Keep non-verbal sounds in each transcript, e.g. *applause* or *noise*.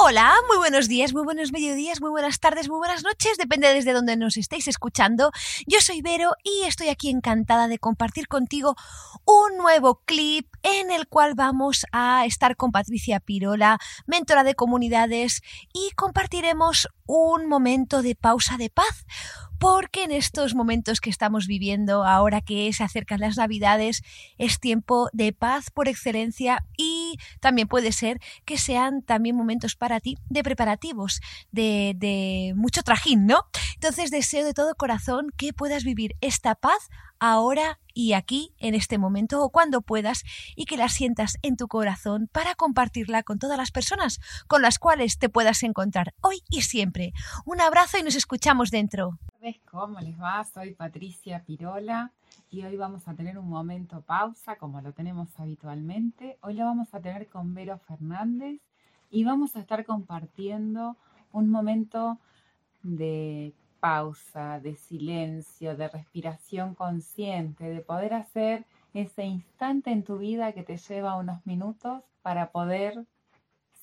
Hola, muy buenos días, muy buenos mediodías, muy buenas tardes, muy buenas noches, depende desde donde nos estéis escuchando. Yo soy Vero y estoy aquí encantada de compartir contigo un nuevo clip en el cual vamos a estar con Patricia Pirola, mentora de comunidades, y compartiremos un momento de pausa de paz porque en estos momentos que estamos viviendo, ahora que se acercan las Navidades, es tiempo de paz por excelencia y también puede ser que sean también momentos para ti de preparativos, de, de mucho trajín, ¿no? Entonces deseo de todo corazón que puedas vivir esta paz ahora y aquí, en este momento o cuando puedas, y que la sientas en tu corazón para compartirla con todas las personas con las cuales te puedas encontrar hoy y siempre. Un abrazo y nos escuchamos dentro. ¿Cómo les va? Soy Patricia Pirola y hoy vamos a tener un momento pausa como lo tenemos habitualmente. Hoy lo vamos a tener con Vero Fernández y vamos a estar compartiendo un momento de pausa, de silencio, de respiración consciente, de poder hacer ese instante en tu vida que te lleva unos minutos para poder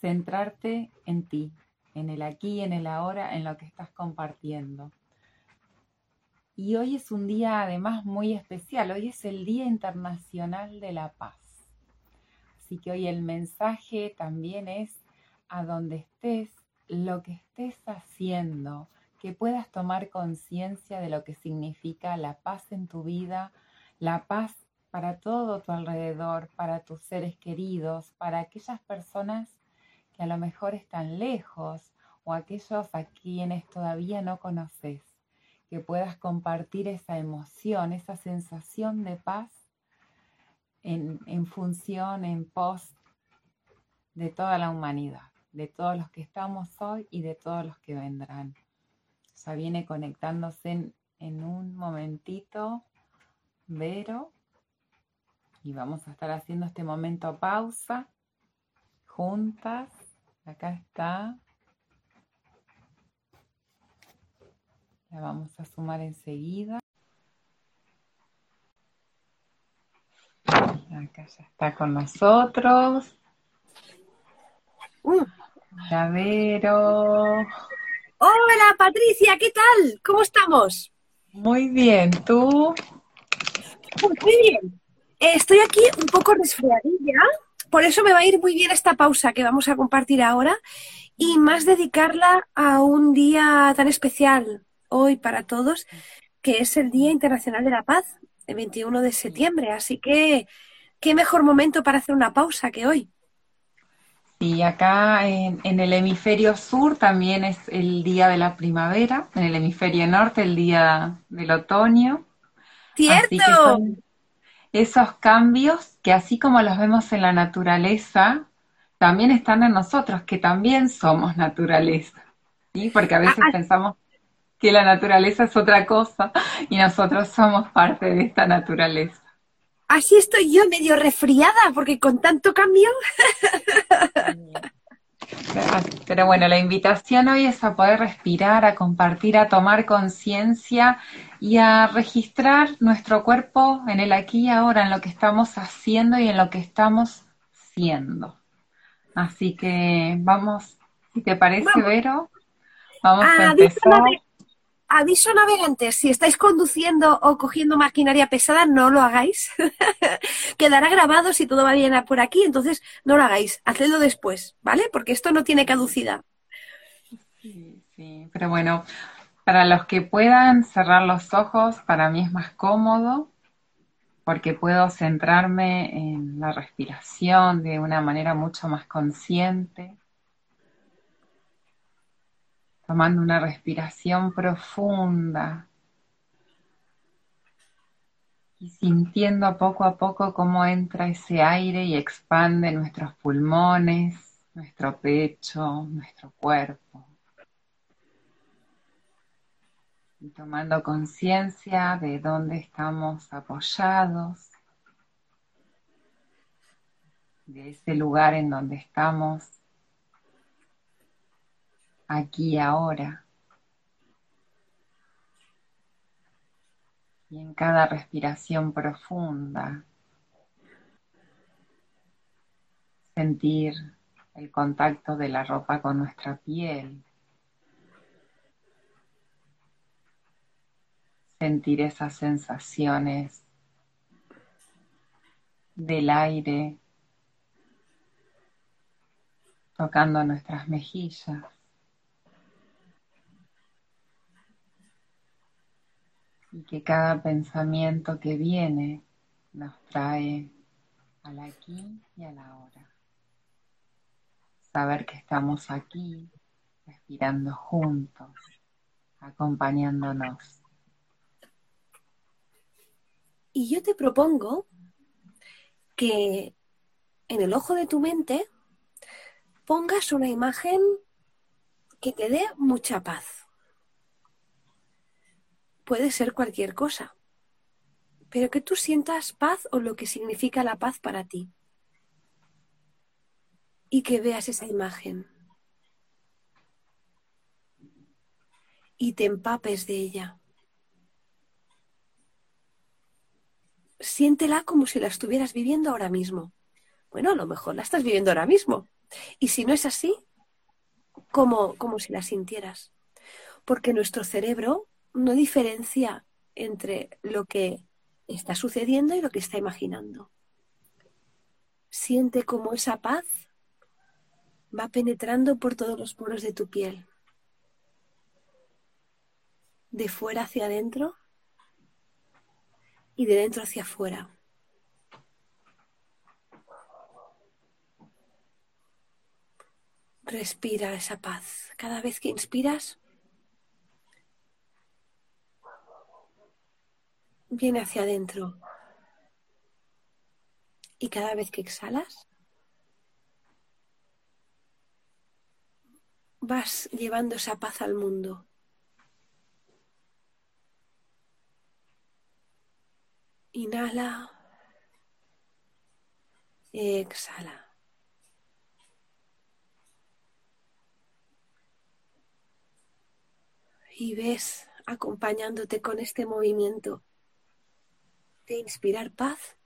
centrarte en ti, en el aquí, en el ahora, en lo que estás compartiendo. Y hoy es un día además muy especial, hoy es el Día Internacional de la Paz. Así que hoy el mensaje también es a donde estés, lo que estés haciendo, que puedas tomar conciencia de lo que significa la paz en tu vida, la paz para todo tu alrededor, para tus seres queridos, para aquellas personas que a lo mejor están lejos o aquellos a quienes todavía no conoces, que puedas compartir esa emoción, esa sensación de paz en, en función, en pos de toda la humanidad, de todos los que estamos hoy y de todos los que vendrán ya viene conectándose en, un momentito, Vero. Y vamos a estar haciendo este momento pausa, juntas. Acá está. La vamos a sumar enseguida. Acá ya está con nosotros. Uh. Vero. Hola Patricia, ¿qué tal? ¿Cómo estamos? Muy bien, ¿tú? Muy bien. estoy aquí un poco resfriadilla, por eso me va a ir muy bien esta pausa que vamos a compartir ahora y más dedicarla a un día tan especial hoy para todos, que es el Día Internacional de la Paz, el 21 de septiembre. Así que, qué mejor momento para hacer una pausa que hoy. Y acá en, el hemisferio sur también es el día de la primavera, en el hemisferio norte el día del otoño. ¡Cierto! esos cambios que así como los vemos en la naturaleza, también están en nosotros, que también somos naturaleza. ¿sí? Porque a veces ah, ah. pensamos que la naturaleza es otra cosa y nosotros somos parte de esta naturaleza. Así estoy yo medio resfriada porque con tanto cambio. *laughs* Pero bueno, la invitación hoy es a poder respirar, a compartir, a tomar conciencia y a registrar nuestro cuerpo en el aquí y ahora, en lo que estamos haciendo y en lo que estamos siendo. Así que vamos, si te parece, Vero, vamos a empezar. Aviso navegantes, si estáis conduciendo o cogiendo maquinaria pesada, no lo hagáis. *laughs* Quedará grabado si todo va bien por aquí, entonces no lo hagáis, hacedlo después, ¿vale? Porque esto no tiene caducidad. Sí, sí, pero bueno, Para los que puedan cerrar los ojos, para mí es más cómodo porque puedo centrarme en la respiración de una manera mucho más consciente, tomando una respiración profunda y sintiendo poco a poco cómo entra ese aire y expande nuestros pulmones, nuestro pecho, nuestro cuerpo. y tomando conciencia de dónde estamos apoyados, de ese lugar en donde estamos aquí ahora. Y en cada respiración profunda, sentir el contacto de la ropa con nuestra piel. sentir esas sensaciones del aire tocando nuestras mejillas. Y que cada pensamiento que viene nos trae al aquí y a la hora. Saber que estamos aquí, respirando juntos, acompañándonos. Y yo te propongo que en el ojo de tu mente pongas una imagen que te dé mucha paz. Puede ser cualquier cosa, pero que tú sientas paz o lo que significa la paz para ti. Y que veas esa imagen. Y te empapes de ella. siéntela como si la estuvieras viviendo ahora mismo. Bueno, a lo mejor la estás viviendo ahora mismo. Y si no es así, como, como si la sintieras. Porque nuestro cerebro no diferencia entre lo que está sucediendo y lo que está imaginando. Siente como esa paz va penetrando por todos los poros de tu piel. De fuera hacia adentro y de dentro hacia afuera. Respira esa paz. Cada vez que inspiras, viene hacia adentro. Y cada vez que exhalas, vas llevando esa paz al mundo. Inhala. Exhala. Y ves acompañándote con este movimiento de inspirar paz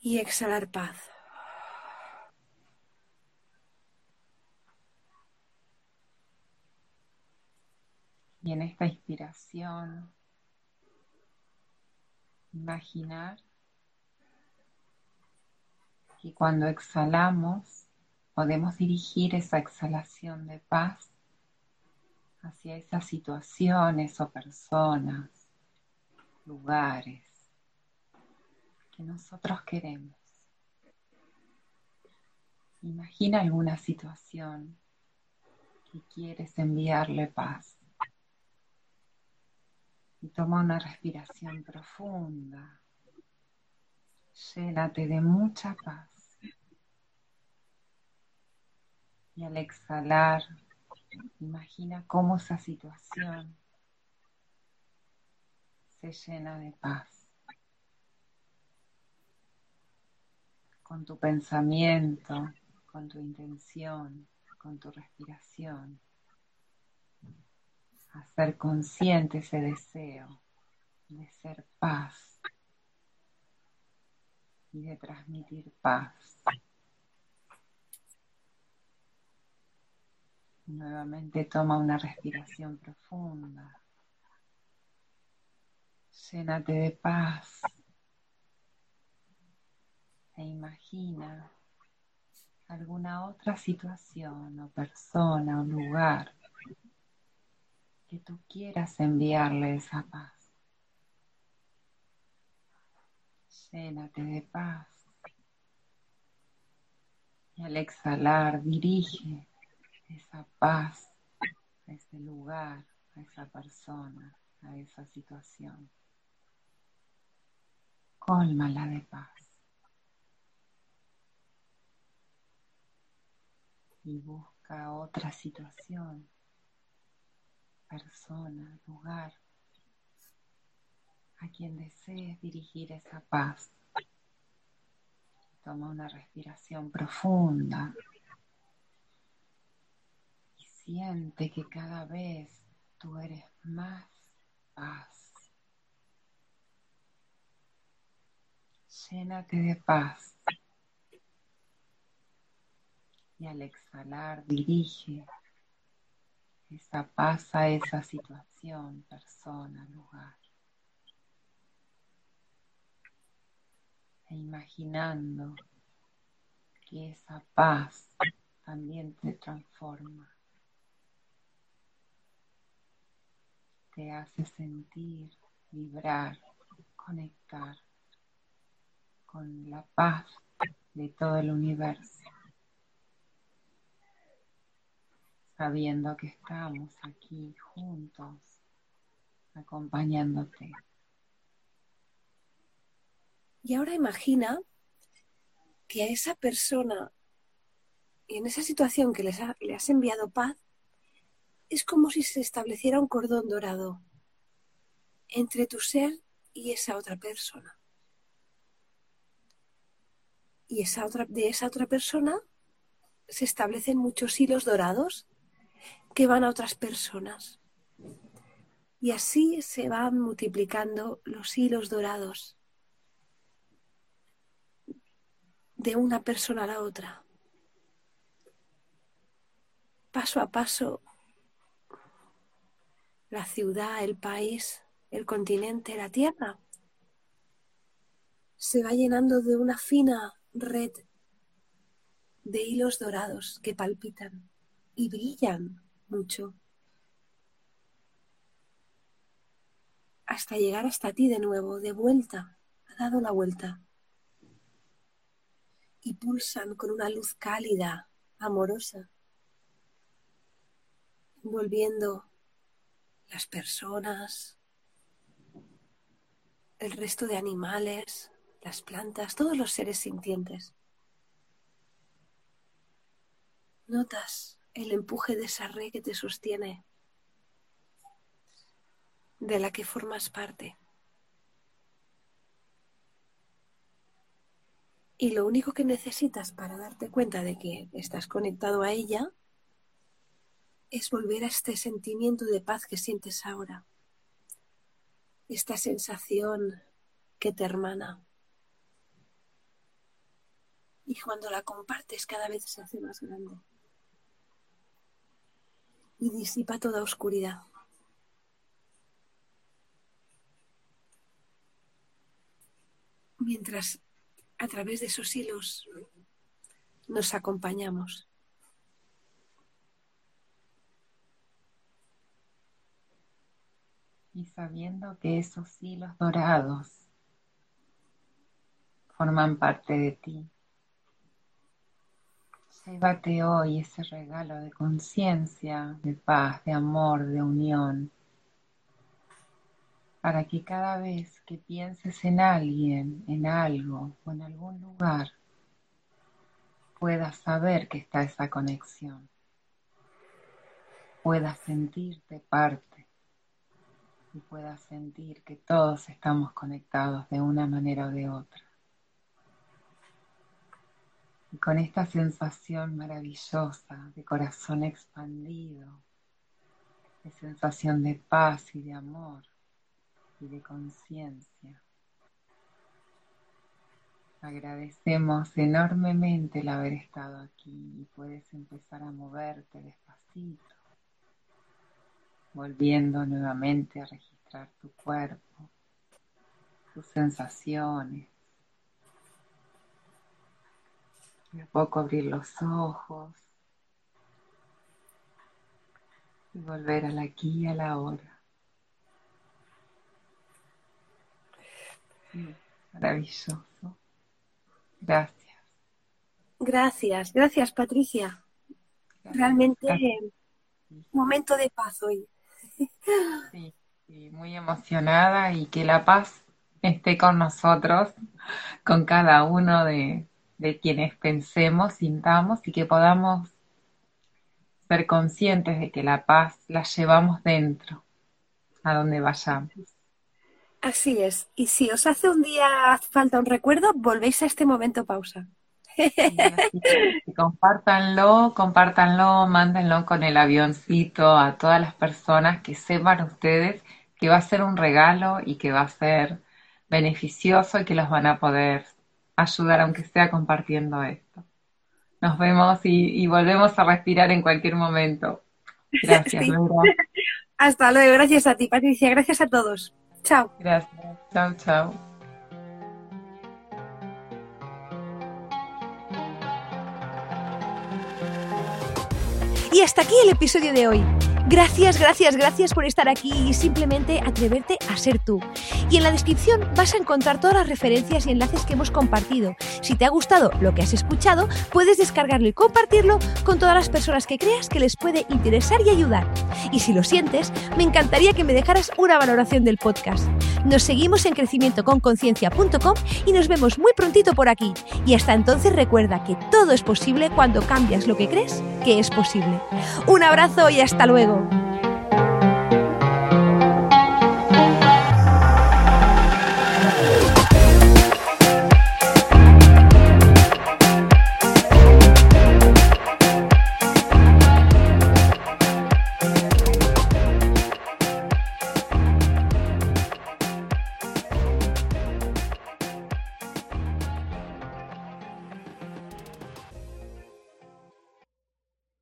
y exhalar paz. Y en esta inspiración imaginar que cuando exhalamos podemos dirigir esa exhalación de paz hacia esas situaciones o personas, lugares que nosotros queremos. Imagina alguna situación que quieres enviarle paz y toma una respiración profunda. Llénate de mucha paz. Y al exhalar, imagina cómo esa situación se llena de paz. Con tu pensamiento, con tu intención, con tu respiración hacer consciente ese deseo de ser paz y de transmitir paz. Nuevamente toma una respiración profunda. Llénate de paz e imagina alguna otra situación o persona o lugar que tú quieras enviarle esa paz. Llénate de paz. Y al exhalar, dirige esa paz a ese lugar, a esa persona, a esa situación. Cólmala de paz. Y busca otra situación, persona, lugar, a quien desees dirigir esa paz. Toma una respiración profunda y siente que cada vez tú eres más paz. Llénate de paz. Y al exhalar dirige esa paz a esa situación, persona, lugar. E imaginando que esa paz también te transforma. Te hace sentir, vibrar, conectar con la paz de todo el universo, sabiendo que estamos aquí juntos, acompañándote. Y ahora imagina que a esa persona y en esa situación que les le has enviado paz, es como si se estableciera un cordón dorado entre tu ser y esa otra persona. Y esa otra, de esa otra persona se establecen muchos hilos dorados que van a otras personas. Y así se van multiplicando los hilos dorados de una persona a la otra. Paso a paso, la ciudad, el país, el continente, la tierra, se va llenando de una fina red de hilos dorados que palpitan y brillan mucho. Hasta llegar hasta ti de nuevo, de vuelta, ha dado la vuelta y pulsan con una luz cálida, amorosa, envolviendo las personas, el resto de animales, las plantas, todos los seres sintientes. Notas el empuje de esa red que te sostiene, de la que formas parte. Y lo único que necesitas para darte cuenta de que estás conectado a ella es volver a este sentimiento de paz que sientes ahora. Esta sensación que te hermana. Y cuando la compartes cada vez se hace más grande. Y disipa toda oscuridad. Mientras a través de esos hilos nos acompañamos. Y sabiendo que esos hilos dorados forman parte de ti, llévate hoy ese regalo de conciencia, de paz, de amor, de unión para que cada vez que pienses en alguien, en algo o en algún lugar, puedas saber que está esa conexión, puedas sentirte parte y puedas sentir que todos estamos conectados de una manera o de otra. Y con esta sensación maravillosa de corazón expandido, de sensación de paz y de amor, y de conciencia. Agradecemos enormemente el haber estado aquí y puedes empezar a moverte despacito, volviendo nuevamente a registrar tu cuerpo, tus sensaciones. Y a poco abrir los ojos y volver al aquí y a la hora. maravilloso. Gracias. Gracias, gracias Patricia. Realmente un momento de paz hoy. *laughs* Sí, sí, muy emocionada y que la paz esté con nosotros, con cada uno de, de quienes pensemos, sintamos y que podamos ser conscientes de que la paz la llevamos dentro, a donde vayamos. Así es. Y si os hace un día falta un recuerdo, volvéis a este momento pausa. *laughs* compártanlo, compártanlo, mándenlo con el avioncito a todas las personas que sepan ustedes que va a ser un regalo y que va a ser beneficioso y que los van a poder ayudar, aunque sea compartiendo esto. Nos vemos y, volvemos a respirar en cualquier momento. Gracias, *laughs* *laughs* Hasta luego. Gracias a ti, Patricia. Gracias a todos. Chao. Gracias. Chao, chao. Y hasta aquí el episodio de hoy. Gracias, gracias, gracias por estar aquí y simplemente atreverte a ser tú. Y en la descripción vas a encontrar todas las referencias y enlaces que hemos compartido. Si te ha gustado lo que has escuchado, puedes descargarlo y compartirlo con todas las personas que creas que les puede interesar y ayudar. Y si lo sientes, me encantaría que me dejaras una valoración del podcast. Nos seguimos en crecimientoconconciencia.com y nos vemos muy prontito por aquí. Y hasta entonces recuerda que todo es posible cuando cambias lo que crees que es posible. Un abrazo y hasta luego.